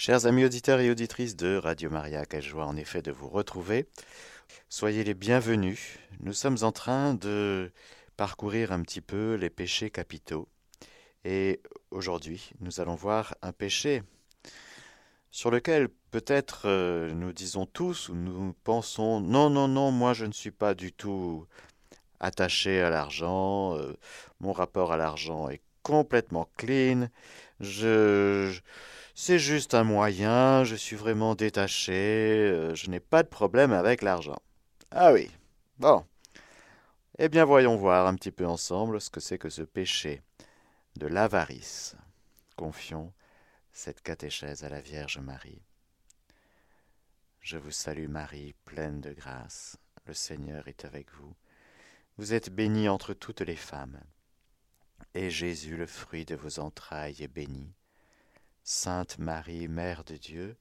Chers amis auditeurs et auditrices de Radio Maria, quelle joie en effet de vous retrouver. Soyez les bienvenus. Nous sommes en train de parcourir un petit peu les péchés capitaux. Et aujourd'hui, nous allons voir un péché sur lequel peut-être euh, nous disons tous ou nous pensons non, non, non, moi je ne suis pas du tout attaché à l'argent, euh, mon rapport à l'argent est complètement clean, je, c'est juste un moyen, je suis vraiment détaché, euh, je n'ai pas de problème avec l'argent. Ah oui, bon. Eh bien voyons voir un petit peu ensemble ce que c'est que ce péché de l'avarice. Confions cette catéchèse à la Vierge Marie. Je vous salue Marie, pleine de grâce, le Seigneur est avec vous. Vous êtes bénie entre toutes les femmes, et Jésus, le fruit de vos entrailles, est béni. Sainte Marie, Mère de Dieu,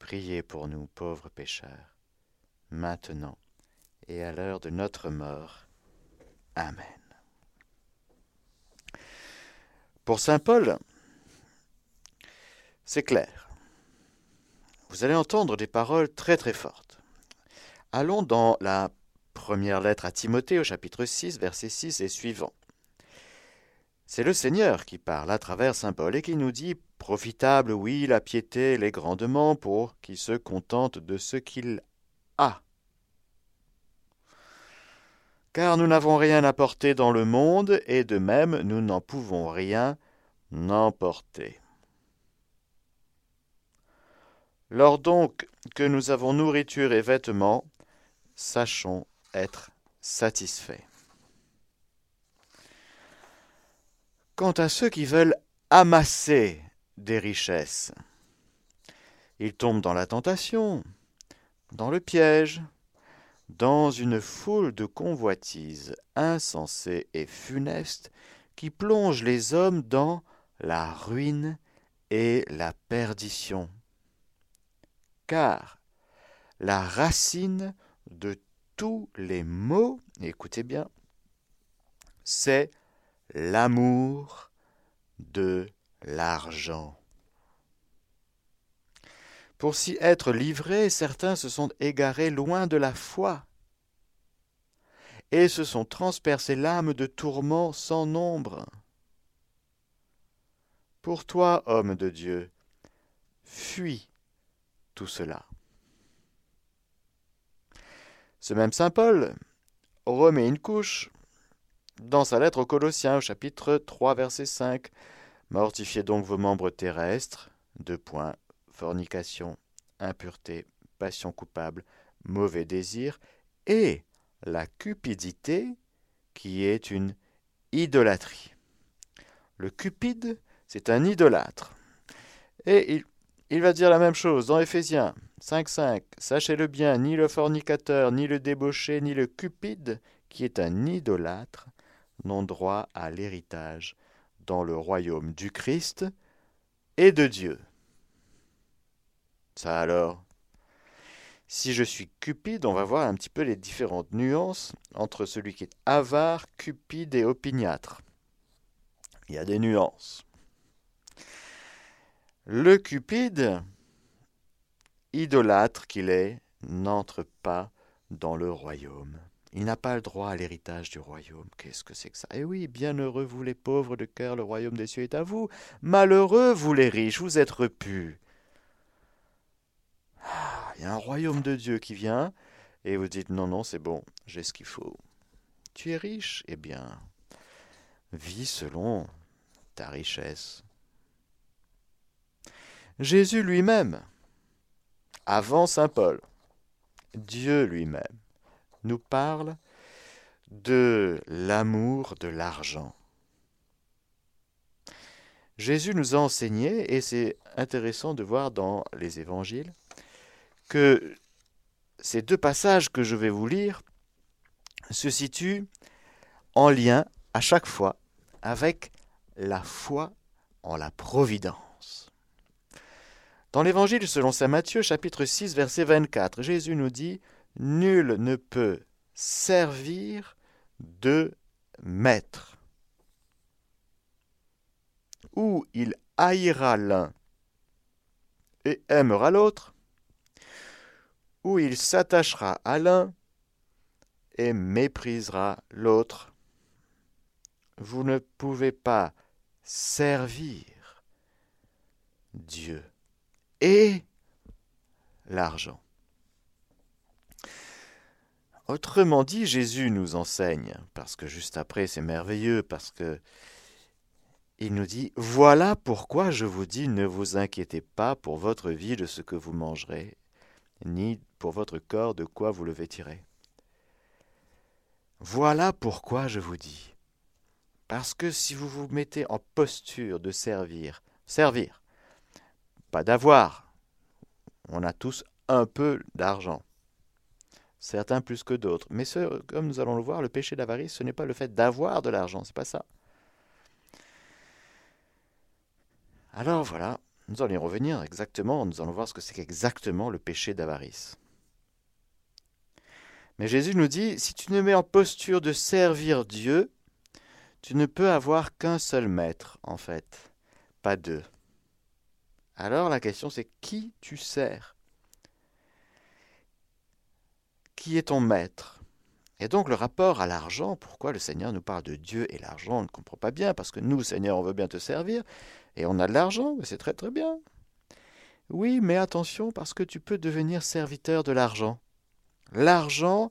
priez pour nous pauvres pécheurs, maintenant et à l'heure de notre mort. Amen. Pour Saint Paul, c'est clair. Vous allez entendre des paroles très très fortes. Allons dans la première lettre à Timothée au chapitre 6, verset 6 et suivant. C'est le Seigneur qui parle à travers Saint Paul et qui nous dit Profitable, oui, la piété l'est grandement pour qui se contente de ce qu'il a. Car nous n'avons rien à porter dans le monde, et de même nous n'en pouvons rien emporter. Lors donc que nous avons nourriture et vêtements, sachons être satisfaits. Quant à ceux qui veulent amasser des richesses, ils tombent dans la tentation, dans le piège, dans une foule de convoitises insensées et funestes qui plongent les hommes dans la ruine et la perdition. Car la racine de tous les maux, écoutez bien, c'est l'amour de l'argent. Pour s'y être livrés, certains se sont égarés loin de la foi et se sont transpercés l'âme de tourments sans nombre. Pour toi, homme de Dieu, fuis tout cela. Ce même Saint Paul remet une couche dans sa lettre aux Colossiens au chapitre 3 verset 5. Mortifiez donc vos membres terrestres, deux points, fornication, impureté, passion coupable, mauvais désir, et la cupidité qui est une idolâtrie. Le cupide, c'est un idolâtre. Et il il va dire la même chose dans Éphésiens 5.5. Sachez-le bien, ni le fornicateur, ni le débauché, ni le cupide, qui est un idolâtre, n'ont droit à l'héritage dans le royaume du Christ et de Dieu. Ça alors Si je suis cupide, on va voir un petit peu les différentes nuances entre celui qui est avare, cupide et opiniâtre. Il y a des nuances. Le Cupide, idolâtre qu'il est, n'entre pas dans le royaume. Il n'a pas le droit à l'héritage du royaume. Qu'est-ce que c'est que ça? Eh oui, bienheureux vous les pauvres de cœur, le royaume des cieux est à vous. Malheureux vous les riches, vous êtes repus. Ah, il y a un royaume de Dieu qui vient, et vous dites non, non, c'est bon, j'ai ce qu'il faut. Tu es riche? Eh bien, vis selon ta richesse. Jésus lui-même, avant Saint Paul, Dieu lui-même, nous parle de l'amour de l'argent. Jésus nous a enseigné, et c'est intéressant de voir dans les évangiles, que ces deux passages que je vais vous lire se situent en lien à chaque fois avec la foi en la providence. Dans l'Évangile selon saint Matthieu, chapitre 6, verset 24, Jésus nous dit Nul ne peut servir de maître. Ou il haïra l'un et aimera l'autre, ou il s'attachera à l'un et méprisera l'autre. Vous ne pouvez pas servir Dieu et l'argent. Autrement dit, Jésus nous enseigne, parce que juste après c'est merveilleux, parce que il nous dit, voilà pourquoi je vous dis, ne vous inquiétez pas pour votre vie de ce que vous mangerez, ni pour votre corps de quoi vous le vêtirez. Voilà pourquoi je vous dis. Parce que si vous vous mettez en posture de servir, servir, pas d'avoir, on a tous un peu d'argent, certains plus que d'autres. Mais ce, comme nous allons le voir, le péché d'avarice, ce n'est pas le fait d'avoir de l'argent, c'est pas ça. Alors voilà, nous allons y revenir exactement, nous allons voir ce que c'est qu'exactement le péché d'avarice. Mais Jésus nous dit, si tu ne mets en posture de servir Dieu, tu ne peux avoir qu'un seul maître, en fait, pas deux. Alors la question c'est qui tu sers? Qui est ton maître Et donc le rapport à l'argent, pourquoi le Seigneur nous parle de Dieu et l'argent, on ne comprend pas bien, parce que nous, Seigneur, on veut bien te servir, et on a de l'argent, c'est très très bien. Oui, mais attention, parce que tu peux devenir serviteur de l'argent. L'argent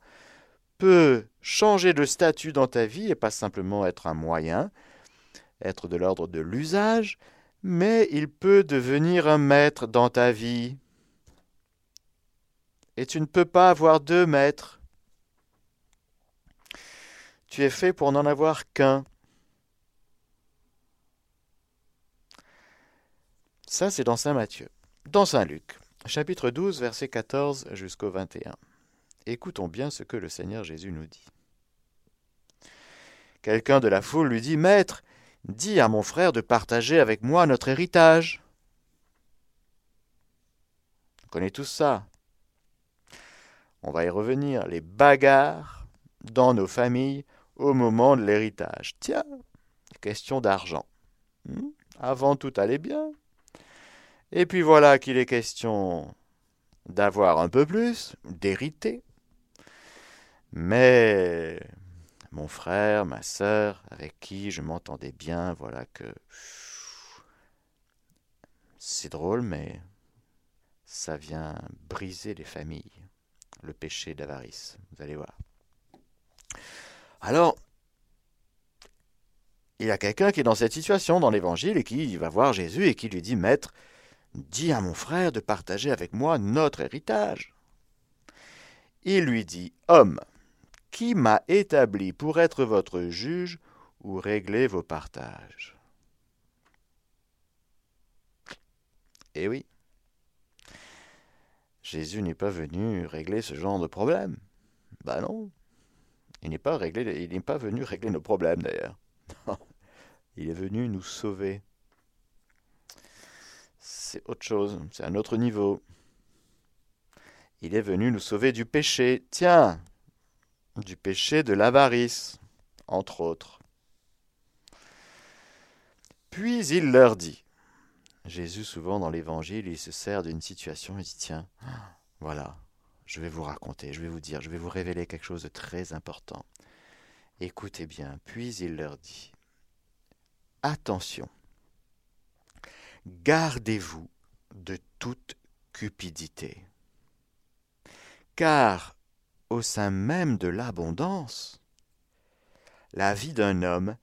peut changer de statut dans ta vie et pas simplement être un moyen, être de l'ordre de l'usage, mais il peut devenir un maître dans ta vie et tu ne peux pas avoir deux maîtres. Tu es fait pour n'en avoir qu'un. Ça, c'est dans Saint Matthieu. Dans Saint Luc, chapitre 12, verset 14 jusqu'au 21. Écoutons bien ce que le Seigneur Jésus nous dit. Quelqu'un de la foule lui dit, Maître, dis à mon frère de partager avec moi notre héritage. On connaît tous ça on va y revenir, les bagarres dans nos familles au moment de l'héritage. Tiens, question d'argent. Hmm? Avant tout allait bien. Et puis voilà qu'il est question d'avoir un peu plus, d'hériter. Mais mon frère, ma sœur, avec qui je m'entendais bien, voilà que c'est drôle, mais ça vient briser les familles le péché d'avarice. Vous allez voir. Alors, il y a quelqu'un qui est dans cette situation dans l'évangile et qui va voir Jésus et qui lui dit Maître, dis à mon frère de partager avec moi notre héritage. Il lui dit Homme, qui m'a établi pour être votre juge ou régler vos partages? Eh oui, Jésus n'est pas venu régler ce genre de problème. Ben non. Il n'est pas, venu régler nos problèmes d'ailleurs. il est venu nous sauver. C'est autre chose, c'est un autre niveau. Il est venu nous sauver du péché. Tiens, du péché de l'avarice, entre autres. Puis il leur dit, Jésus, souvent dans l'Évangile, il se sert d'une situation, il dit, tiens, voilà, je vais vous raconter, je vais vous dire, je vais vous révéler quelque chose de très important. Écoutez bien, puis il leur dit, attention, gardez-vous de toute cupidité, car au sein même de l'abondance, la vie d'un homme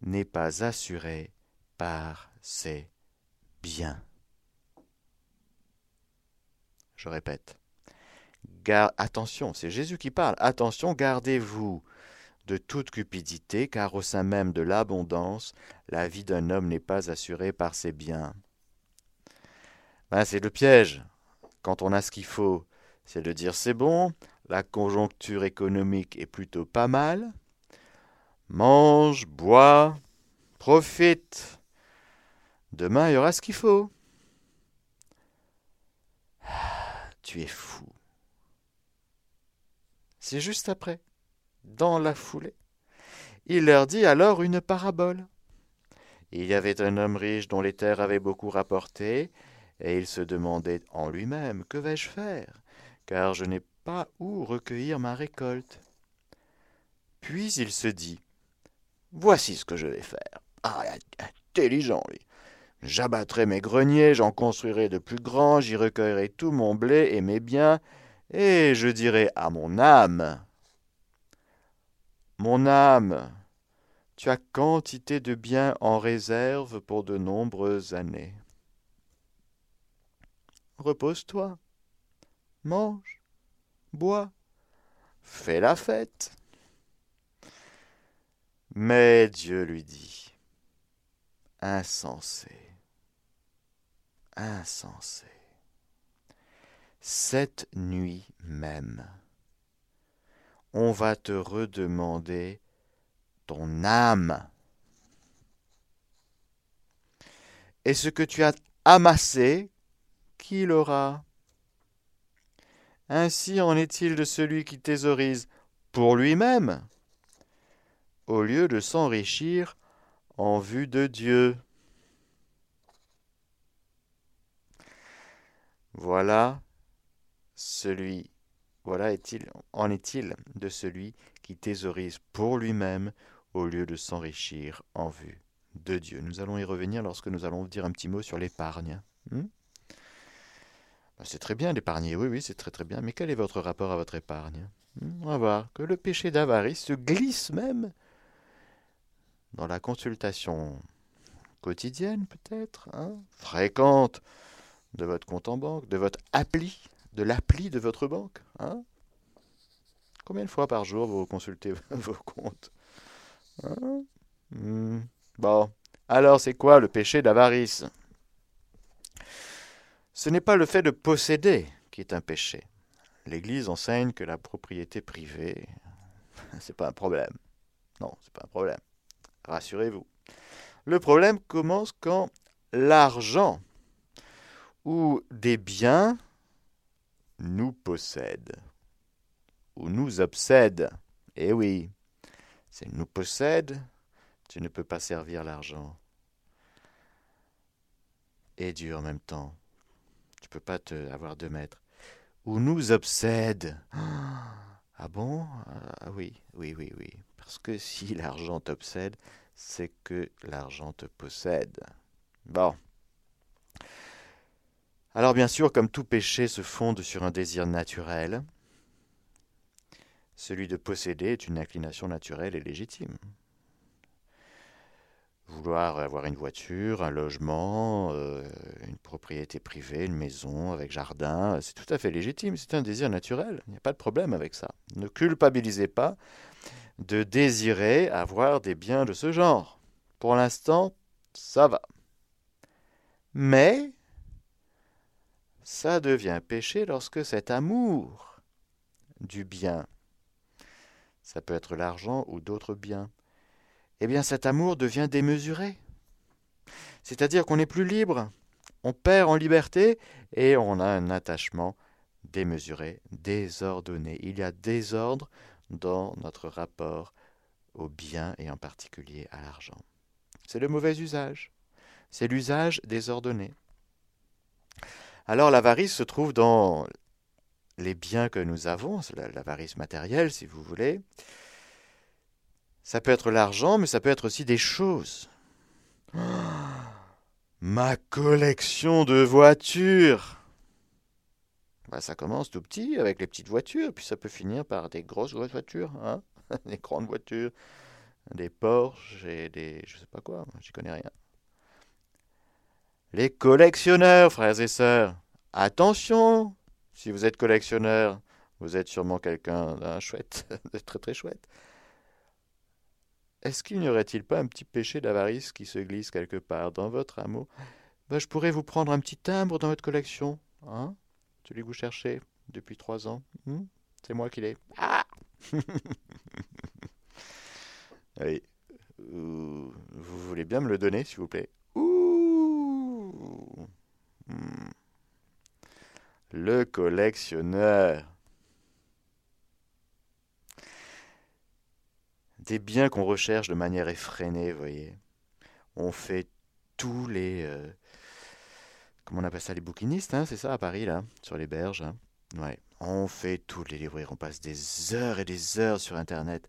n'est pas assurée par ses bien. Je répète. attention, c'est Jésus qui parle. Attention, gardez-vous de toute cupidité, car au sein même de l'abondance, la vie d'un homme n'est pas assurée par ses biens. Ben, c'est le piège. Quand on a ce qu'il faut, c'est de dire c'est bon, la conjoncture économique est plutôt pas mal. Mange, bois, profite. Demain, il y aura ce qu'il faut. Tu es fou. C'est juste après, dans la foulée. Il leur dit alors une parabole. Il y avait un homme riche dont les terres avaient beaucoup rapporté, et il se demandait en lui-même Que vais-je faire? Car je n'ai pas où recueillir ma récolte. Puis il se dit Voici ce que je vais faire. Ah, intelligent. J'abattrai mes greniers, j'en construirai de plus grands, j'y recueillerai tout mon blé et mes biens, et je dirai à mon âme Mon âme, tu as quantité de biens en réserve pour de nombreuses années. Repose-toi, mange, bois, fais la fête. Mais Dieu lui dit, insensé, insensé, cette nuit même, on va te redemander ton âme. Et ce que tu as amassé, qui l'aura? Ainsi en est-il de celui qui thésaurise pour lui-même, au lieu de s'enrichir en vue de Dieu. Voilà celui, voilà est-il, en est-il de celui qui thésaurise pour lui-même au lieu de s'enrichir en vue de Dieu. Nous allons y revenir lorsque nous allons dire un petit mot sur l'épargne. Hmm? Ben, c'est très bien d'épargner, oui, oui, c'est très très bien, mais quel est votre rapport à votre épargne hmm, On va voir que le péché d'avarice se glisse même dans la consultation quotidienne peut-être, hein, fréquente de votre compte en banque, de votre appli, de l'appli de votre banque. Hein Combien de fois par jour vous consultez vos comptes hein? Hmm, Bon, alors c'est quoi le péché d'avarice? Ce n'est pas le fait de posséder qui est un péché. L'Église enseigne que la propriété privée, c'est pas un problème. Non, c'est pas un problème. Rassurez-vous. Le problème commence quand l'argent ou des biens nous possèdent ou nous obsèdent. Eh oui, s'ils nous possèdent, tu ne peux pas servir l'argent. Et Dieu en même temps. Tu peux pas te avoir deux mètres. Ou nous obsède. Ah bon? Ah oui, oui, oui, oui. Parce que si l'argent t'obsède, c'est que l'argent te possède. Bon. Alors bien sûr, comme tout péché se fonde sur un désir naturel, celui de posséder est une inclination naturelle et légitime vouloir avoir une voiture, un logement, euh, une propriété privée, une maison avec jardin, c'est tout à fait légitime, c'est un désir naturel, il n'y a pas de problème avec ça. Ne culpabilisez pas de désirer avoir des biens de ce genre. Pour l'instant, ça va. Mais ça devient péché lorsque cet amour du bien, ça peut être l'argent ou d'autres biens, eh bien cet amour devient démesuré. C'est-à-dire qu'on n'est plus libre, on perd en liberté et on a un attachement démesuré, désordonné. Il y a désordre dans notre rapport au bien et en particulier à l'argent. C'est le mauvais usage, c'est l'usage désordonné. Alors l'avarice se trouve dans les biens que nous avons, l'avarice matérielle si vous voulez, ça peut être l'argent, mais ça peut être aussi des choses. ma collection de voitures. Bah, ça commence tout petit avec les petites voitures, puis ça peut finir par des grosses, grosses voitures, hein des grandes voitures, des Porsche et des je sais pas quoi, j'y connais rien. Les collectionneurs, frères et sœurs, attention, si vous êtes collectionneur, vous êtes sûrement quelqu'un d'un chouette, de très très chouette. Est-ce qu'il n'y aurait-il pas un petit péché d'avarice qui se glisse quelque part dans votre amour? Ben, Je pourrais vous prendre un petit timbre dans votre collection. Hein? Celui que vous cherchez depuis trois ans. Hmm? C'est moi qui l'ai. Ah Allez. Vous voulez bien me le donner, s'il vous plaît? Le collectionneur. des biens qu'on recherche de manière effrénée, vous voyez. On fait tous les, euh, comment on appelle ça, les bouquinistes, hein, c'est ça à Paris, là, sur les berges. Hein. Ouais. On fait toutes les librairies, on passe des heures et des heures sur Internet.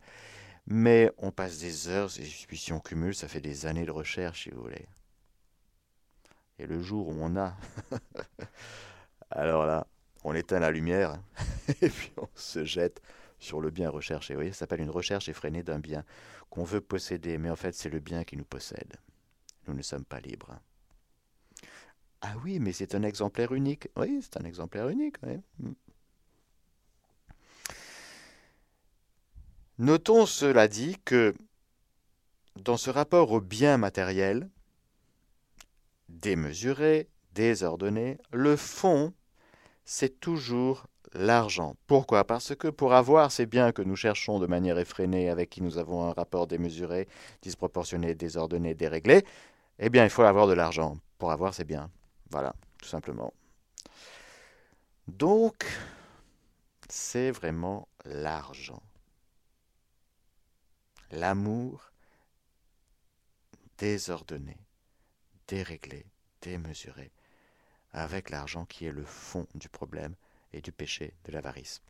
Mais on passe des heures, si on cumule, ça fait des années de recherche, si vous voulez. Et le jour où on a, alors là, on éteint la lumière, et puis on se jette sur le bien recherché. Vous voyez, ça s'appelle une recherche effrénée d'un bien qu'on veut posséder, mais en fait c'est le bien qui nous possède. Nous ne sommes pas libres. Ah oui, mais c'est un exemplaire unique. Oui, c'est un exemplaire unique. Mm. Notons cela dit que dans ce rapport au bien matériel, démesuré, désordonné, le fond, c'est toujours l'argent. Pourquoi? Parce que pour avoir ces biens que nous cherchons de manière effrénée, avec qui nous avons un rapport démesuré, disproportionné, désordonné, déréglé, eh bien il faut avoir de l'argent pour avoir ces biens. Voilà, tout simplement. Donc, c'est vraiment l'argent. L'amour désordonné, déréglé, démesuré, avec l'argent qui est le fond du problème et du péché de l'avarice.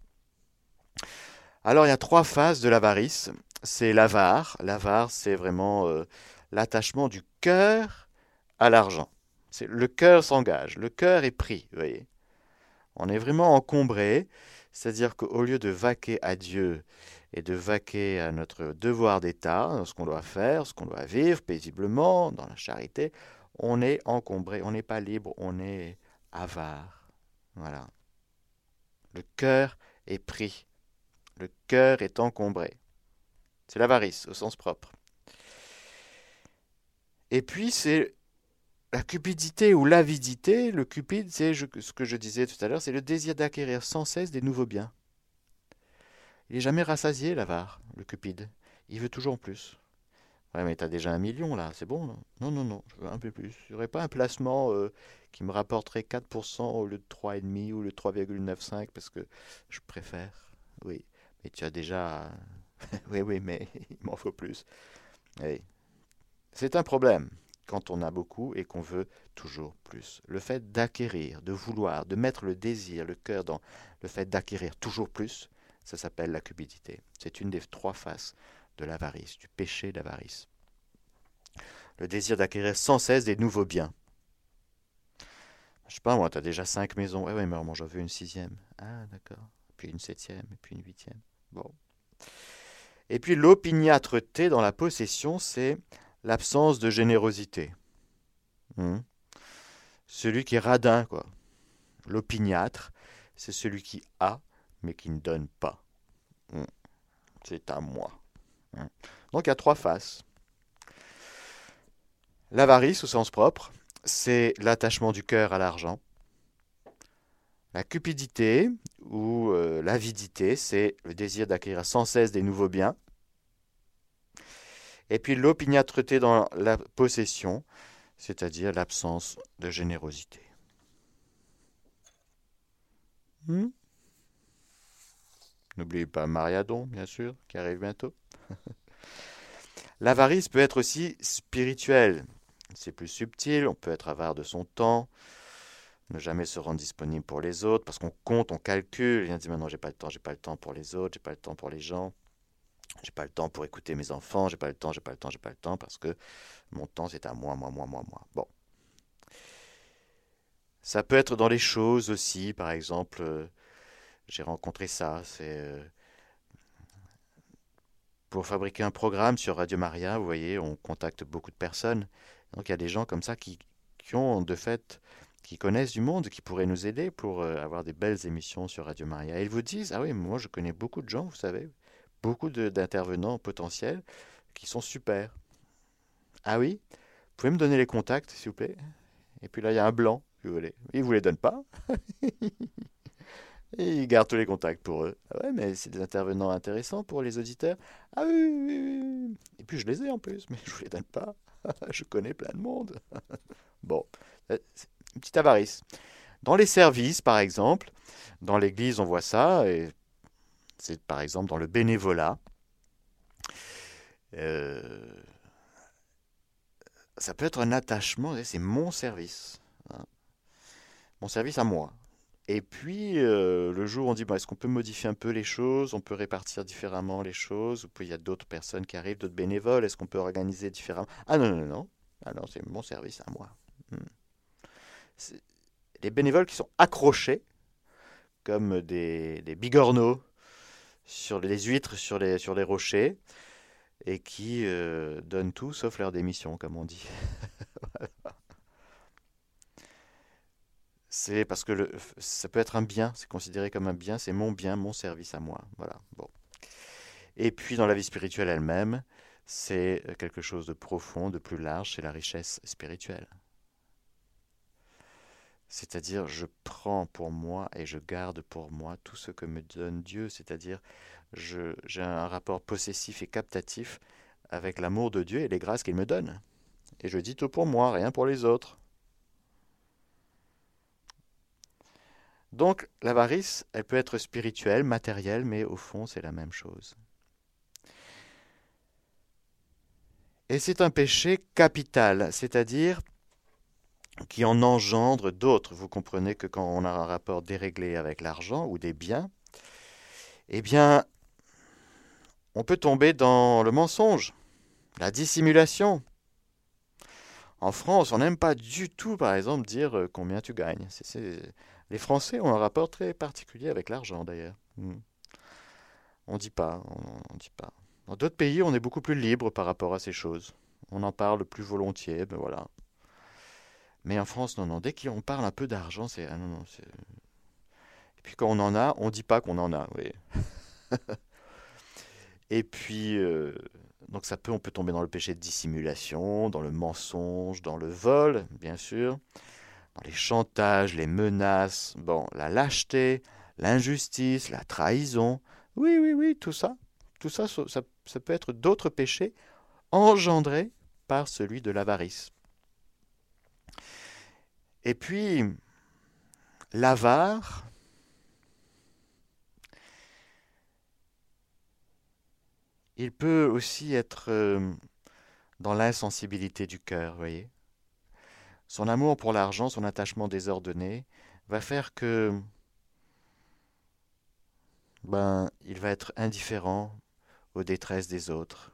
Alors il y a trois phases de l'avarice. C'est l'avare. L'avare, c'est vraiment euh, l'attachement du cœur à l'argent. C'est le cœur s'engage, le cœur est pris, vous voyez. On est vraiment encombré, c'est-à-dire qu'au lieu de vaquer à Dieu et de vaquer à notre devoir d'État, ce qu'on doit faire, ce qu'on doit vivre paisiblement, dans la charité, on est encombré, on n'est pas libre, on est avare. Voilà. Le cœur est pris. Le cœur est encombré. C'est l'avarice au sens propre. Et puis c'est la cupidité ou l'avidité. Le cupide, c'est ce que je disais tout à l'heure, c'est le désir d'acquérir sans cesse des nouveaux biens. Il n'est jamais rassasié, l'avare, le cupide. Il veut toujours plus. Ouais, mais tu as déjà un million là, c'est bon Non, non, non, je veux un peu plus. Aurait pas un placement euh, qui me rapporterait 4% au lieu de 3,5 ou le 3,95 parce que je préfère? Oui, mais tu as déjà. oui, oui, mais il m'en faut plus. C'est un problème quand on a beaucoup et qu'on veut toujours plus. Le fait d'acquérir, de vouloir, de mettre le désir, le cœur dans le fait d'acquérir toujours plus, ça s'appelle la cupidité. C'est une des trois faces de l'avarice, du péché d'avarice. Le désir d'acquérir sans cesse des nouveaux biens. Je sais pas, moi, tu as déjà cinq maisons. Eh oui, mais moi, j'en veux une sixième. Ah, d'accord. Puis une septième, puis une huitième. Bon. Et puis l'opiniâtreté dans la possession, c'est l'absence de générosité. Hmm. Celui qui est radin, quoi. L'opiniâtre, c'est celui qui a, mais qui ne donne pas. Hmm. C'est à moi. Hmm. Donc il y a trois faces. L'avarice au sens propre, c'est l'attachement du cœur à l'argent. La cupidité ou euh, l'avidité, c'est le désir d'acquérir sans cesse des nouveaux biens. Et puis l'opiniâtreté dans la possession, c'est-à-dire l'absence de générosité. Hmm? N'oubliez pas Mariadon, bien sûr, qui arrive bientôt. L'avarice peut être aussi spirituelle. C'est plus subtil, on peut être avare de son temps, ne jamais se rendre disponible pour les autres, parce qu'on compte, on calcule, et on dit maintenant j'ai pas le temps, j'ai pas le temps pour les autres, j'ai pas le temps pour les gens, j'ai pas le temps pour écouter mes enfants, j'ai pas le temps, j'ai pas le temps, j'ai pas le temps, parce que mon temps c'est à moi, moi, moi, moi, moi. Bon. Ça peut être dans les choses aussi, par exemple, euh, j'ai rencontré ça, c'est euh, pour fabriquer un programme sur Radio Maria, vous voyez, on contacte beaucoup de personnes. Donc il y a des gens comme ça qui, ont de fait, qui connaissent du monde, qui pourraient nous aider pour euh, avoir des belles émissions sur Radio Maria. Et ils vous disent, ah oui, moi je connais beaucoup de gens, vous savez, beaucoup d'intervenants potentiels qui sont super. Ah oui? Vous pouvez me donner les contacts, s'il vous plaît? Et puis là, il y a un blanc, si vous voulez. Ils ne vous les donnent pas. Ils gardent tous les contacts pour eux. Ah ouais, mais c'est des intervenants intéressants pour les auditeurs. Ah oui, oui, oui. Et puis je les ai en plus, mais je ne vous les donne pas. je connais plein de monde. bon, euh, une petite avarice. Dans les services, par exemple, dans l'Église, on voit ça, et c'est par exemple dans le bénévolat. Euh, ça peut être un attachement, c'est mon service. Hein. mon service à moi. Et puis, euh, le jour où on dit, est-ce qu'on peut modifier un peu les choses On peut répartir différemment les choses Ou il y a d'autres personnes qui arrivent, d'autres bénévoles Est-ce qu'on peut organiser différemment? Ah non, non, non. Ah non, c'est mon service à moi. Hmm. Les bénévoles qui sont accrochés, comme des, des bigorneaux, sur les huîtres, sur les, sur les rochers, et qui euh, donnent tout sauf leur démission, comme on dit. C'est parce que ça peut être un bien, c'est considéré comme un bien, c'est mon bien, mon service à moi. Voilà. Bon. Et puis dans la vie spirituelle elle-même, c'est quelque chose de profond, de plus large, c'est la richesse spirituelle. C'est-à-dire, je prends pour moi et je garde pour moi tout ce que me donne Dieu, c'est-à-dire, j'ai un rapport possessif et captatif avec l'amour de Dieu et les grâces qu'il me donne. Et je dis tout pour moi, rien pour les autres. Donc l'avarice, elle peut être spirituelle, matérielle, mais au fond c'est la même chose. Et c'est un péché capital, c'est-à-dire qui en engendre d'autres. Vous comprenez que quand on a un rapport déréglé avec l'argent ou des biens, eh bien, on peut tomber dans le mensonge, la dissimulation. En France, on n'aime pas du tout, par exemple, dire euh, combien tu gagnes. Les Français ont un rapport très particulier avec l'argent, d'ailleurs. Hmm. On ne dit pas, on, dit pas. Dans d'autres pays, on est beaucoup plus libre par rapport à ces choses. On en parle plus volontiers, ben voilà. Mais en France, non, non. Dès qu'on parle un peu d'argent, c'est ah, non, Et puis quand on en a, on ne dit pas qu'on en a. Et puis, euh, donc ça peut, on peut tomber dans le péché de dissimulation, dans le mensonge, dans le vol, bien sûr, dans les chantages, les menaces, la lâcheté, l'injustice, la trahison. Oui, oui, oui, tout ça, tout ça, ça, peut être d'autres péchés engendrés par celui de l'avarice. Et puis, l'avare, il peut aussi être euh, dans l'insensibilité du cœur, voyez. Son amour pour l'argent, son attachement désordonné, va faire que ben, il va être indifférent aux détresses des autres.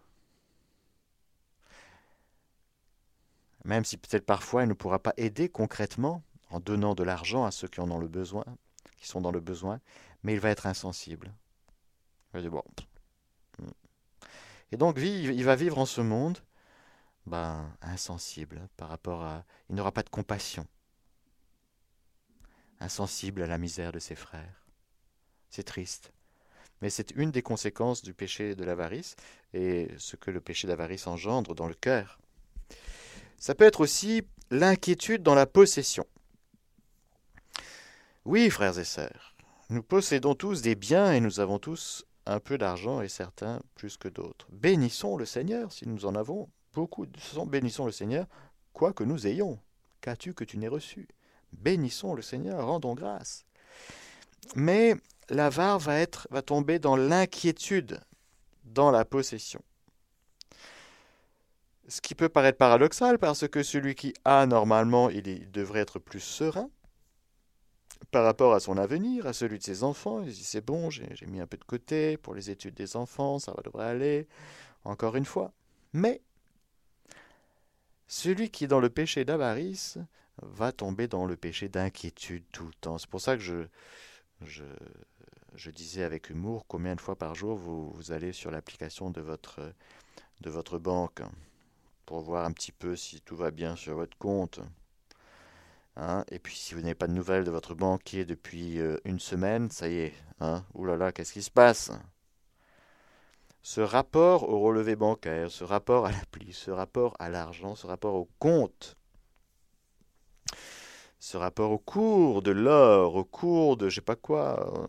Même si peut-être parfois il ne pourra pas aider concrètement en donnant de l'argent à ceux qui en ont le besoin, qui sont dans le besoin, mais il va être insensible. Il va dire, bon, et donc, il va vivre en ce monde ben, insensible par rapport à... Il n'aura pas de compassion. Insensible à la misère de ses frères. C'est triste. Mais c'est une des conséquences du péché de l'avarice et ce que le péché d'avarice engendre dans le cœur. Ça peut être aussi l'inquiétude dans la possession. Oui, frères et sœurs, nous possédons tous des biens et nous avons tous un peu d'argent et certains plus que d'autres. Bénissons le Seigneur si nous en avons beaucoup. Bénissons le Seigneur, quoi que nous ayons. Qu'as-tu que tu n'aies reçu? Bénissons le Seigneur, rendons grâce. Mais l'avare va être, va tomber dans l'inquiétude, dans la possession. Ce qui peut paraître paradoxal parce que celui qui a normalement, il devrait être plus serein, par rapport à son avenir, à celui de ses enfants. Il dit c'est bon, j'ai mis un peu de côté pour les études des enfants, ça va devrait aller, encore une fois. Mais celui qui est dans le péché d'avarice va tomber dans le péché d'inquiétude tout le temps. C'est pour ça que je, je, disais avec humour combien de fois par jour vous, vous allez sur l'application de votre, de votre banque pour voir un petit peu si tout va bien sur votre compte. Hein, et puis si vous n'avez pas de nouvelles de votre banquier depuis euh, une semaine, ça y est. Hein, Ouh là là, qu'est-ce qui se passe? Ce rapport au relevé bancaire, ce rapport à l'appli, ce rapport à l'argent, ce rapport au compte, ce rapport au cours de l'or, au cours de je sais pas quoi, euh,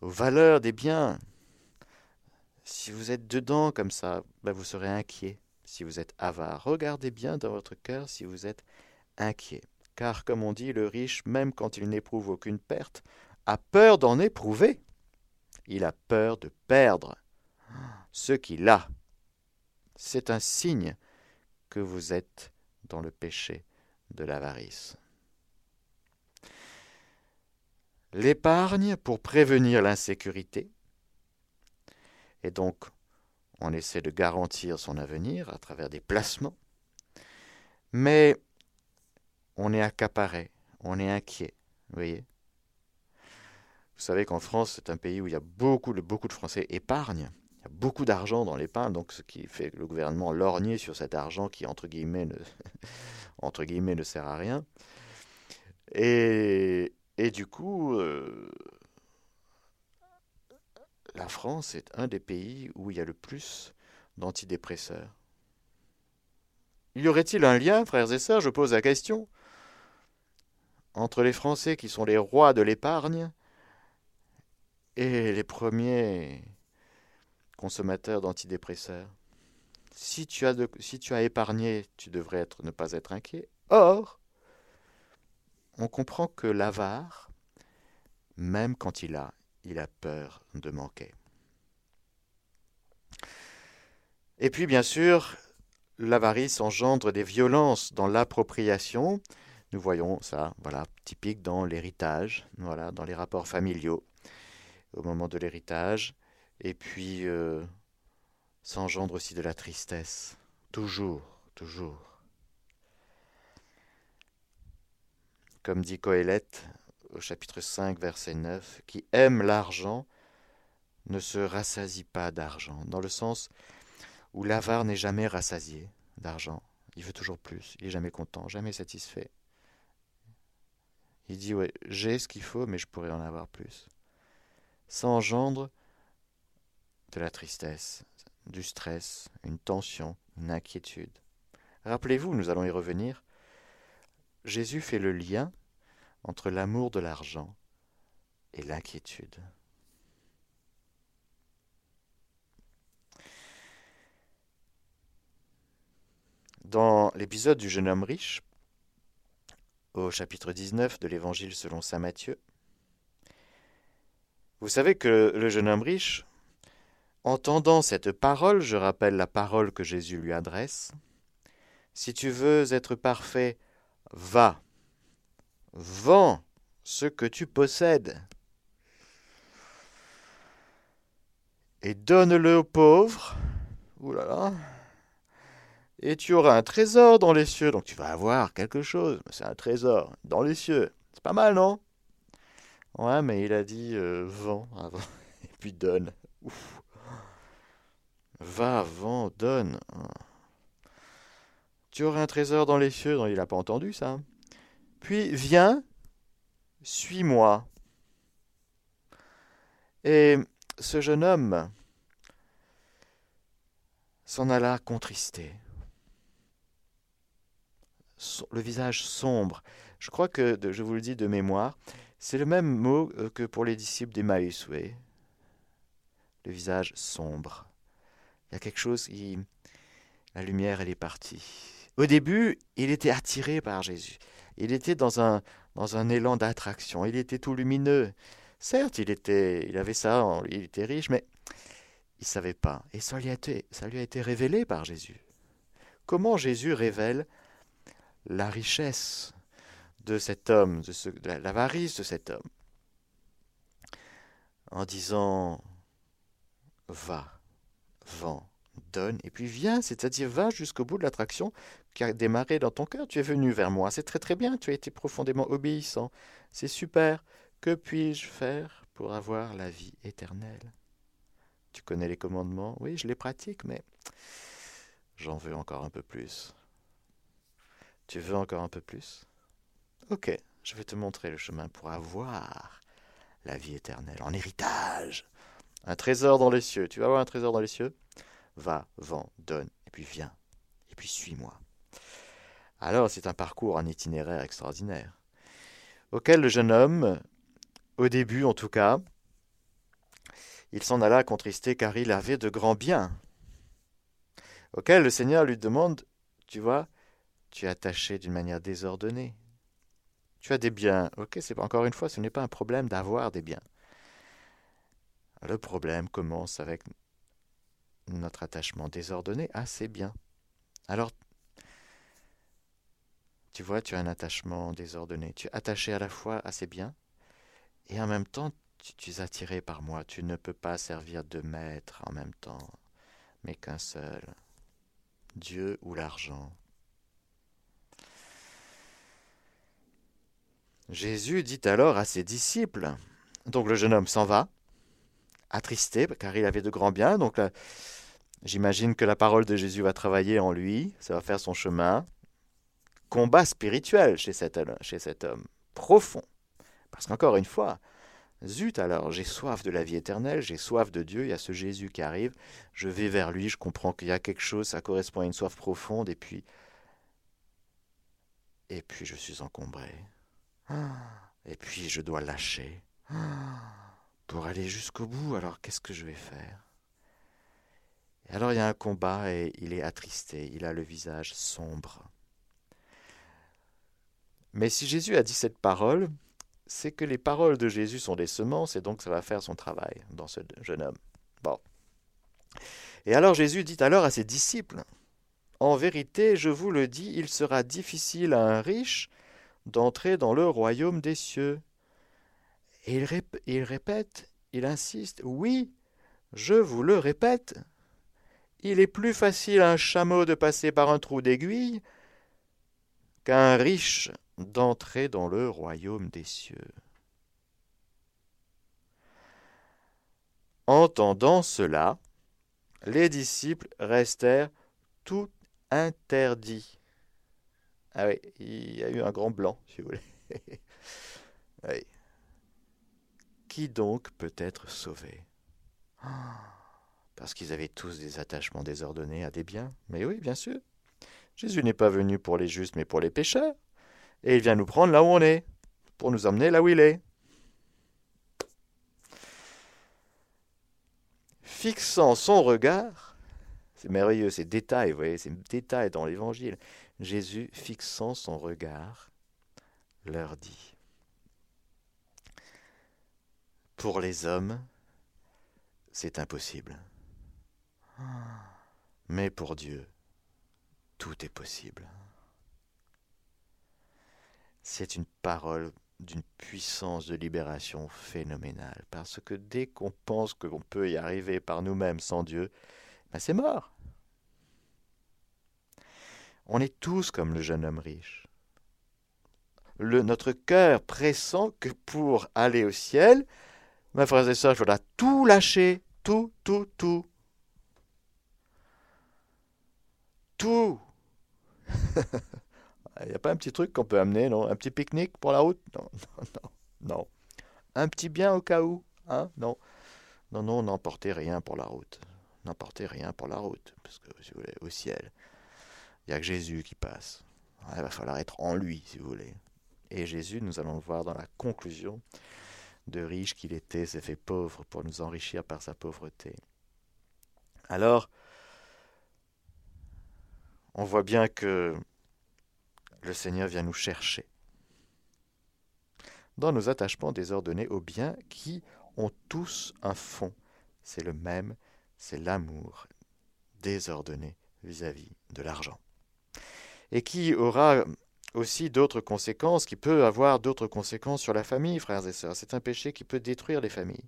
aux valeurs des biens. Si vous êtes dedans comme ça, ben vous serez inquiet. Si vous êtes avare, regardez bien dans votre cœur si vous êtes inquiet car, comme on dit, le riche, même quand il n'éprouve aucune perte, a peur d'en éprouver. Il a peur de perdre ce qu'il a. C'est un signe que vous êtes dans le péché de l'avarice. l'épargne pour prévenir l'insécurité. Et donc, on essaie de garantir son avenir à travers des placements. Mais on est accaparé, on est inquiet, vous voyez. Vous savez qu'en France, c'est un pays où il y a beaucoup, beaucoup de Français épargnent. Y a beaucoup d'argent dans l'épargne, donc ce qui fait que le gouvernement lorgne sur cet argent qui, entre guillemets, ne, entre guillemets, ne sert à rien. Et, et du coup, euh, la France est un des pays où il y a le plus d'antidépresseurs. Y aurait-il un lien, frères et sœurs, je pose la question, entre les Français qui sont les rois de l'épargne et les premiers consommateurs d'antidépresseurs si tu, as épargné, tu devrais ne pas être inquiet. Or, on comprend que l'avare, même quand il a, il a peur de manquer. Et puis, bien sûr, l'avarice engendre des violences dans l'appropriation. Nous voyons ça, voilà, typique dans l'héritage, voilà, dans les rapports familiaux, au moment de l'héritage. Et puis, euh, ça engendre aussi de la tristesse, toujours, toujours. Comme dit Coëlette au chapitre 5, verset 9, qui aime l'argent ne se rassasie pas d'argent, dans le sens où l'avare n'est jamais rassasié d'argent. Il veut toujours plus, il est jamais content, jamais satisfait. Il dit, ouais, j'ai ce qu'il faut, mais je pourrais en avoir plus. Ça engendre de la tristesse, du stress, une tension, une inquiétude. Rappelez-vous, nous allons y revenir, Jésus fait le lien entre l'amour de l'argent et l'inquiétude. Dans l'épisode du jeune homme riche, au chapitre 19 de l'Évangile selon Saint Matthieu, vous savez que le jeune homme riche, entendant cette parole, je rappelle la parole que Jésus lui adresse, si tu veux être parfait, va, vends ce que tu possèdes et donne-le aux pauvres. Ouh et tu auras un trésor dans les cieux. Donc tu vas avoir quelque chose. C'est un trésor dans les cieux. C'est pas mal, non? Ouais, mais il a dit euh. Et puis donne. Va, vent, donne. Tu auras un trésor dans les cieux. Non, il n'a pas entendu ça. Puis viens, suis-moi. Et ce jeune homme s'en alla contristé le visage sombre. Je crois que, je vous le dis de mémoire, c'est le même mot euh, que pour les disciples d'Emmaüs, oui. Le visage sombre. Il y a quelque chose qui... La lumière, elle est partie. Au début, il était attiré par Jésus. Il était dans un, dans un élan d'attraction. Il était tout lumineux. Certes, il, était, il avait ça, il était riche, mais il ne savait pas. Et ça lui, a été, ça lui a été révélé par Jésus. Comment Jésus révèle la richesse de cet homme, de, l'avarice de cet homme, en disant va, vends, donne, et puis viens, c'est-à-dire va jusqu'au bout de l'attraction qui a démarré dans ton cœur. Tu es venu vers moi, c'est très très bien, tu as été profondément obéissant, c'est super. Que puis-je faire pour avoir la vie éternelle? Tu connais les commandements? Oui, je les pratique, mais j'en veux encore un peu plus. Tu veux encore un peu plus? Ok, je vais te montrer le chemin pour avoir la vie éternelle en héritage. Un trésor dans les cieux. Tu vas avoir un trésor dans les cieux Va, vends, donne, et puis viens. Et puis suis-moi. Alors c'est un parcours, un itinéraire extraordinaire, auquel le jeune homme, au début en tout cas, il s'en alla contristé car il avait de grands biens, auquel le Seigneur lui demande, tu vois, tu es attaché d'une manière désordonnée. Tu as des biens. Ok, c'est encore une fois, ce n'est pas un problème d'avoir des biens. Le problème commence avec notre attachement désordonné à ces biens. Alors, tu vois, tu as un attachement désordonné. Tu es attaché à la fois à ces biens Et en même temps, tu, es attiré par moi. Tu ne peux pas servir de maître en même temps, mais qu'un seul. Dieu ou l'argent. Jésus dit alors à ses disciples, donc le jeune homme s'en va, attristé, car il avait de grands biens, donc j'imagine que la parole de Jésus va travailler en lui, ça va faire son chemin. Combat spirituel chez cet, chez cet homme, profond. Parce qu'encore une fois, Zut alors, j'ai soif de la vie éternelle, j'ai soif de Dieu, il y a ce Jésus qui arrive, je vais vers lui, je comprends qu'il y a quelque chose, ça correspond à une soif profonde, et puis... Et puis je suis encombré. Et puis je dois lâcher. Pour aller jusqu'au bout, alors qu'est-ce que je vais faire? Et Alors il y a un combat et il est attristé, il a le visage sombre. Mais si Jésus a dit cette parole, c'est que les paroles de Jésus sont des semences et donc ça va faire son travail dans ce jeune homme. Bon. Et alors Jésus dit alors à ses disciples, En vérité, je vous le dis, il sera difficile à un riche d'entrer dans le royaume des cieux. Et il, répète, il insiste, Oui, je vous le répète, il est plus facile à un chameau de passer par un trou d'aiguille qu'à un riche d'entrer dans le royaume des cieux. Entendant cela, les disciples restèrent tout interdits. Ah oui, il y a eu un grand blanc, si vous voulez. oui. Qui donc peut être sauvé? Parce qu'ils avaient tous des attachements désordonnés à des biens. Mais oui, bien sûr. Jésus n'est pas venu pour les justes, mais pour les pécheurs et il vient nous prendre là où on est, pour nous emmener là où il est. Fixant son regard, c'est merveilleux, ces détails, vous voyez, ces détails dans l'évangile. Jésus, fixant son regard, leur dit Pour les hommes, c'est impossible. Mais pour Dieu, tout est possible c'est une parole d'une puissance de libération phénoménale. Parce que dès qu'on pense qu'on peut y arriver par nous-mêmes sans Dieu, ben c'est mort. On est tous comme le jeune homme riche. Notre cœur pressant que pour aller au ciel, mes frères et sœurs, il faudra tout lâcher, tout, tout, tout. Tout. Il n'y a pas un petit truc qu'on peut amener, non? Un petit pique-nique pour la route? Non, non, non, non. Un petit bien au cas où Hein? Non. Non, non, n'emportez rien pour la route. N'emportez rien pour la route. Parce que, si vous voulez, au ciel, il n'y a que Jésus qui passe. Il va falloir être en lui, si vous voulez. Et Jésus, nous allons le voir dans la conclusion, de riche qu'il était, s'est fait pauvre pour nous enrichir par sa pauvreté. Alors, on voit bien que le Seigneur vient nous chercher dans nos attachements désordonnés aux biens qui ont tous un fond. C'est le même, c'est l'amour désordonné vis-à-vis de l'argent. Et qui aura aussi d'autres conséquences, qui peut avoir d'autres conséquences sur la famille, frères et sœurs. C'est un péché qui peut détruire les familles.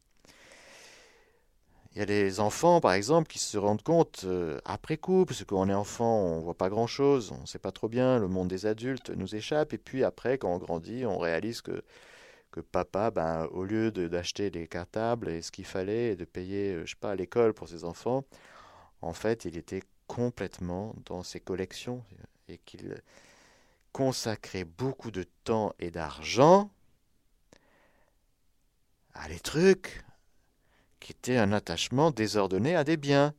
Il y a les enfants, par exemple, qui se rendent compte euh, après coup, parce qu'on est enfant, on voit pas grand-chose, on ne sait pas trop bien, le monde des adultes nous échappe, et puis après, quand on grandit, on réalise que, que papa, ben, au lieu d'acheter des cartables et ce qu'il fallait, et de payer, euh, je sais pas, l'école pour ses enfants, en fait, il était complètement dans ses collections, et qu'il consacrait beaucoup de temps et d'argent à les trucs, qui était un attachement désordonné à des biens,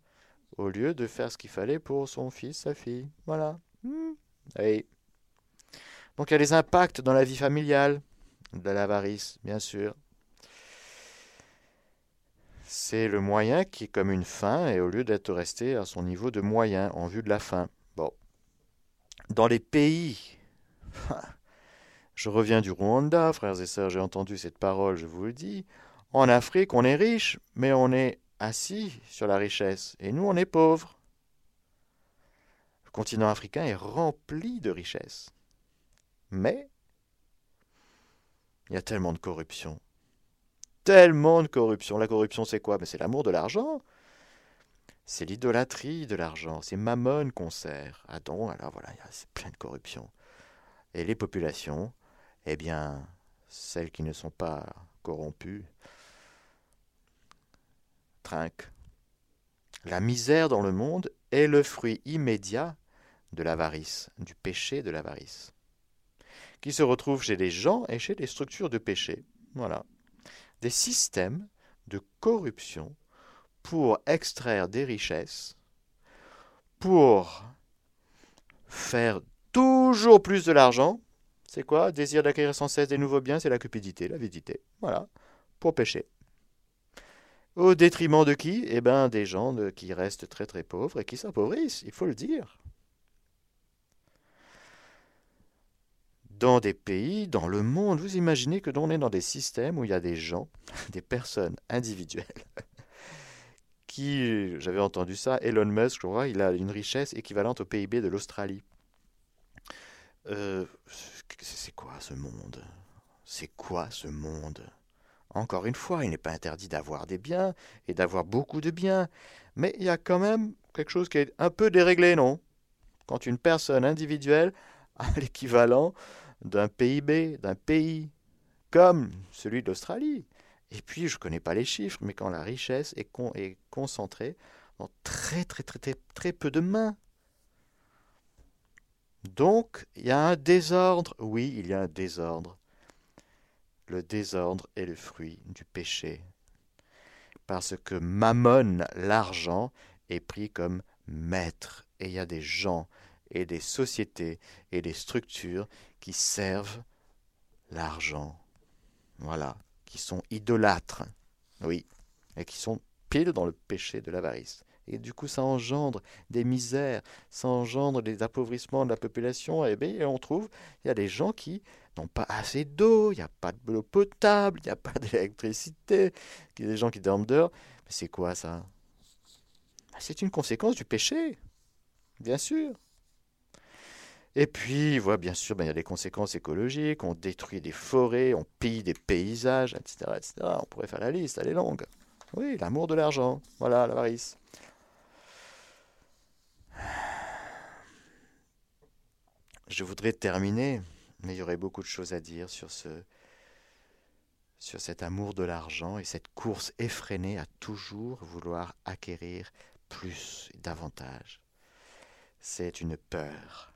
au lieu de faire ce qu'il fallait pour son fils, sa fille. Voilà. Hmm. Donc il y a des impacts dans la vie familiale de l'avarice, bien sûr. C'est le moyen qui est comme une fin, et au lieu d'être resté à son niveau de moyen en vue de la fin. Bon. Dans les pays, je reviens du Rwanda, frères et sœurs, j'ai entendu cette parole, je vous le dis. En Afrique, on est riche, mais on est assis sur la richesse. Et nous, on est pauvres. Le continent africain est rempli de richesses. Mais il y a tellement de corruption. tellement de corruption. La corruption, c'est quoi? Mais C'est l'amour de l'argent. C'est l'idolâtrie de l'argent. C'est Mammon qu'on sert. Ah donc, alors voilà, a plein de corruption. Et les populations, eh bien, celles qui ne sont pas corrompues, trinquent. La misère dans le monde est le fruit immédiat de l'avarice, du péché de l'avarice, qui se retrouve chez les gens et chez les structures de péché. Voilà. Des systèmes de corruption pour extraire des richesses, pour faire toujours plus de l'argent. C'est quoi? Désir d'acquérir sans cesse des nouveaux biens, c'est la cupidité, l'avidité. Voilà, pour pécher. Au détriment de qui? Eh bien, des gens qui restent très très pauvres et qui s'appauvrissent, il faut le dire. Dans des pays, dans le monde, vous imaginez que l'on est dans des systèmes où il y a des gens, des personnes individuelles, qui, j'avais entendu ça, Elon Musk, je crois, il a une richesse équivalente au PIB de l'Australie. Euh, c'est quoi ce monde? C'est quoi ce monde? Encore une fois, il n'est pas interdit d'avoir des biens et d'avoir beaucoup de biens, mais il y a quand même quelque chose qui est un peu déréglé, non? Quand une personne individuelle a l'équivalent d'un PIB, d'un pays, comme celui de l'Australie. Et puis, je ne connais pas les chiffres, mais quand la richesse est, est concentrée dans très, très, très, très, très peu de mains. Donc, il y a un désordre. Oui, il y a un désordre. Le désordre est le fruit du péché. Parce que Mammon, l'argent, est pris comme maître. Et il y a des gens et des sociétés et des structures qui servent l'argent. Voilà, qui sont idolâtres. Oui, et qui sont pile dans le péché de l'avarice. Et du coup, ça engendre des misères, ça engendre des appauvrissements de la population. Et bien, on trouve, il y a des gens qui n'ont pas assez d'eau, il n'y a pas de l'eau potable, il n'y a pas d'électricité, il y a des gens qui dorment dehors. Mais c'est quoi ça? Ben, C'est une conséquence du péché, bien sûr. Et puis, voilà, bien sûr, ben, il y a des conséquences écologiques, on détruit des forêts, on pille des paysages, etc., etc. On pourrait faire la liste, elle est longue. Oui, l'amour de l'argent, voilà, l'avarice. Je voudrais terminer, mais il y aurait beaucoup de choses à dire sur ce sur cet amour de l'argent et cette course effrénée à toujours vouloir acquérir plus, davantage. C'est une peur.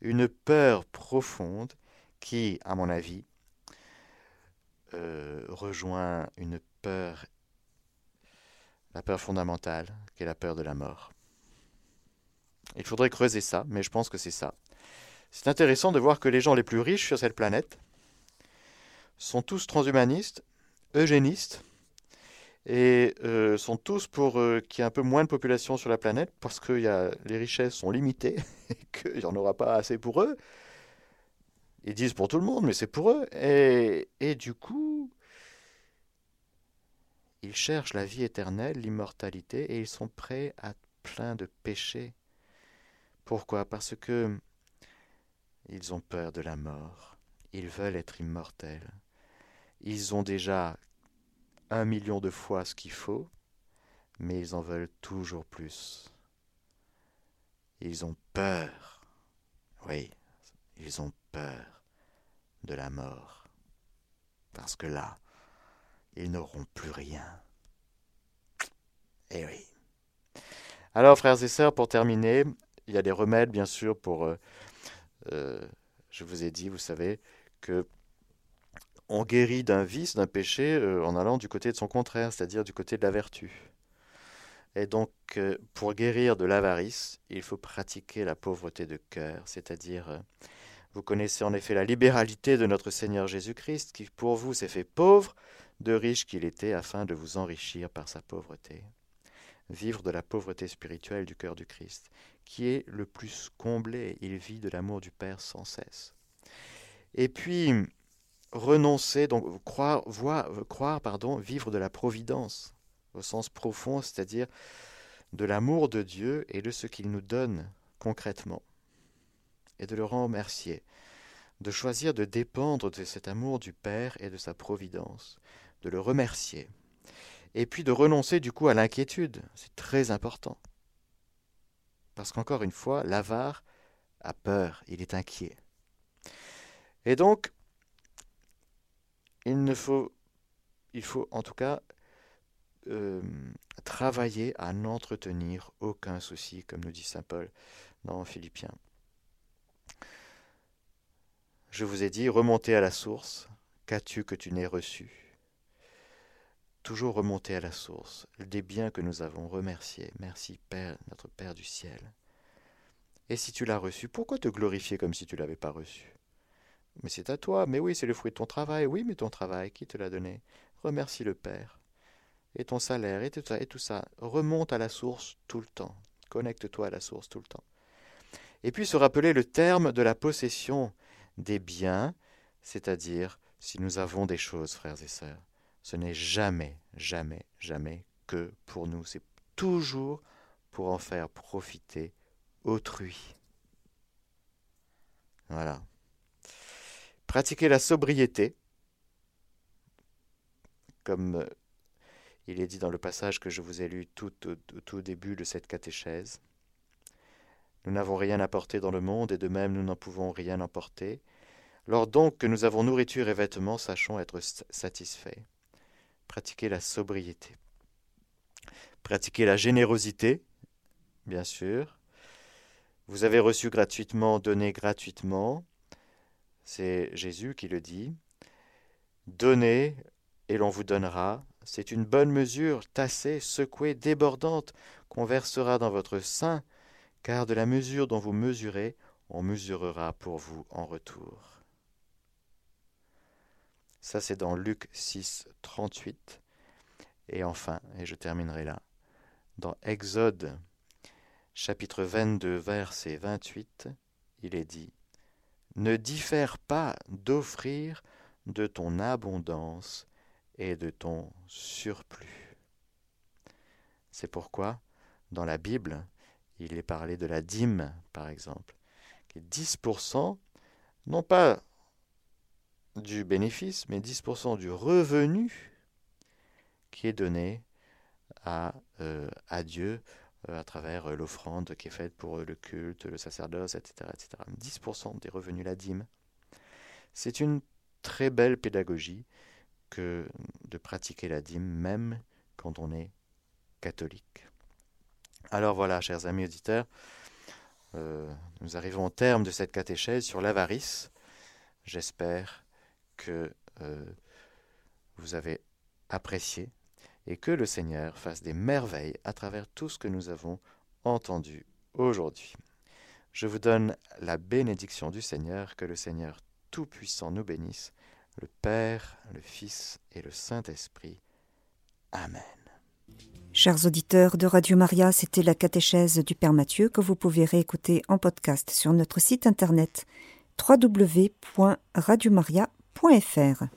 Une peur profonde qui, à mon avis, euh, rejoint une peur, la peur fondamentale, qui est la peur de la mort. Il faudrait creuser ça, mais je pense que c'est ça. C'est intéressant de voir que les gens les plus riches sur cette planète sont tous transhumanistes, eugénistes, et euh, sont tous pour euh, qu'il y ait un peu moins de population sur la planète, parce que les richesses sont limitées, et qu'il n'y en aura pas assez pour eux. Ils disent pour tout le monde, mais c'est pour eux. Et du coup, ils cherchent la vie éternelle, l'immortalité, et ils sont prêts à plein de péchés. Pourquoi? Parce que ils ont peur de la mort. Ils veulent être immortels. Ils ont déjà un million de fois ce qu'il faut, mais ils en veulent toujours plus. Ils ont peur. Oui, ils ont peur de la mort. Parce que là, ils n'auront plus rien. Eh oui. Alors, frères et sœurs, pour terminer, il y a des remèdes, bien sûr, pour euh, je vous ai dit, vous savez, que on guérit d'un vice, d'un péché, euh, en allant du côté de son contraire, c'est-à-dire du côté de la vertu. Et donc, euh, pour guérir de l'avarice, il faut pratiquer la pauvreté de cœur, c'est-à-dire, vous connaissez en effet la libéralité de notre Seigneur Jésus-Christ, qui pour vous s'est fait pauvre, de riche qu'il était, afin de vous enrichir par sa pauvreté. Vivre de la pauvreté spirituelle du cœur du Christ qui est le plus comblé. Il vit de l'amour du Père sans cesse. Et puis, renoncer, donc croire, voir, croire pardon, vivre de la providence au sens profond, c'est-à-dire de l'amour de Dieu et de ce qu'il nous donne concrètement, et de le remercier. de choisir de dépendre de cet amour du Père et de sa providence, de le remercier, et puis de renoncer du coup à l'inquiétude. C'est très important. Parce qu'encore une fois, l'avare a peur, il est inquiet. Et donc, il ne faut, il faut en tout cas euh, travailler à n'entretenir aucun souci, comme nous dit Saint Paul dans Philippiens. Je vous ai dit, remontez à la source. Qu'as-tu que tu n'aies reçu? Toujours remonter à la source, des biens que nous avons remerciés. Merci Père, notre Père du ciel. Et si tu l'as reçu, pourquoi te glorifier comme si tu l'avais pas reçu? Mais c'est à toi, mais oui, c'est le fruit de ton travail. Oui, mais ton travail, qui te l'a donné? Remercie le Père. Et ton salaire, et tout ça, et tout ça. Remonte à la source tout le temps. Connecte-toi à la source tout le temps. Et puis se rappeler le terme de la possession des biens, c'est-à-dire si nous avons des choses, frères et sœurs, ce n'est jamais, jamais, jamais que pour nous, c'est toujours pour en faire profiter autrui. Voilà. Pratiquer la sobriété, comme euh, il est dit dans le passage que je vous ai lu tout au tout, début de cette catéchèse. Nous n'avons rien apporté dans le monde, et de même nous n'en pouvons rien emporter. Lors donc que nous avons nourriture et vêtements, sachons être satisfaits. Pratiquer la sobriété. Pratiquer la générosité, bien sûr. Vous avez reçu gratuitement, donné gratuitement. C'est Jésus qui le dit. Donnez et l'on vous donnera. C'est une bonne mesure, tassée, secouée, débordante, qu'on versera dans votre sein car de la mesure dont vous mesurez, on mesurera pour vous en retour. Ça, c'est dans Luc 6, 38. Et enfin, et je terminerai là, dans Exode chapitre 22, verset 28, il est dit Ne diffère pas d'offrir de ton abondance et de ton surplus. C'est pourquoi, dans la Bible, il est parlé de la dîme, par exemple, qui est 10%, non pas du bénéfice, mais 10% du revenu qui est donné à, euh, à Dieu euh, à travers euh, l'offrande qui est faite pour le culte, le sacerdoce, etc. etc. 10% des revenus, la dîme. C'est une très belle pédagogie que de pratiquer la dîme, même quand on est catholique. Alors voilà, chers amis auditeurs, nous arrivons au terme de cette catéchèse sur l'avarice. J'espère que euh, vous avez apprécié et que le Seigneur fasse des merveilles à travers tout ce que nous avons entendu aujourd'hui. Je vous donne la bénédiction du Seigneur, que le Seigneur Tout-Puissant nous bénisse, le Père, le Fils et le Saint-Esprit. Amen. Chers auditeurs de Radio Maria, c'était la catéchèse du Père Mathieu que vous pouvez réécouter en podcast sur notre site internet www.radiomaria.fr.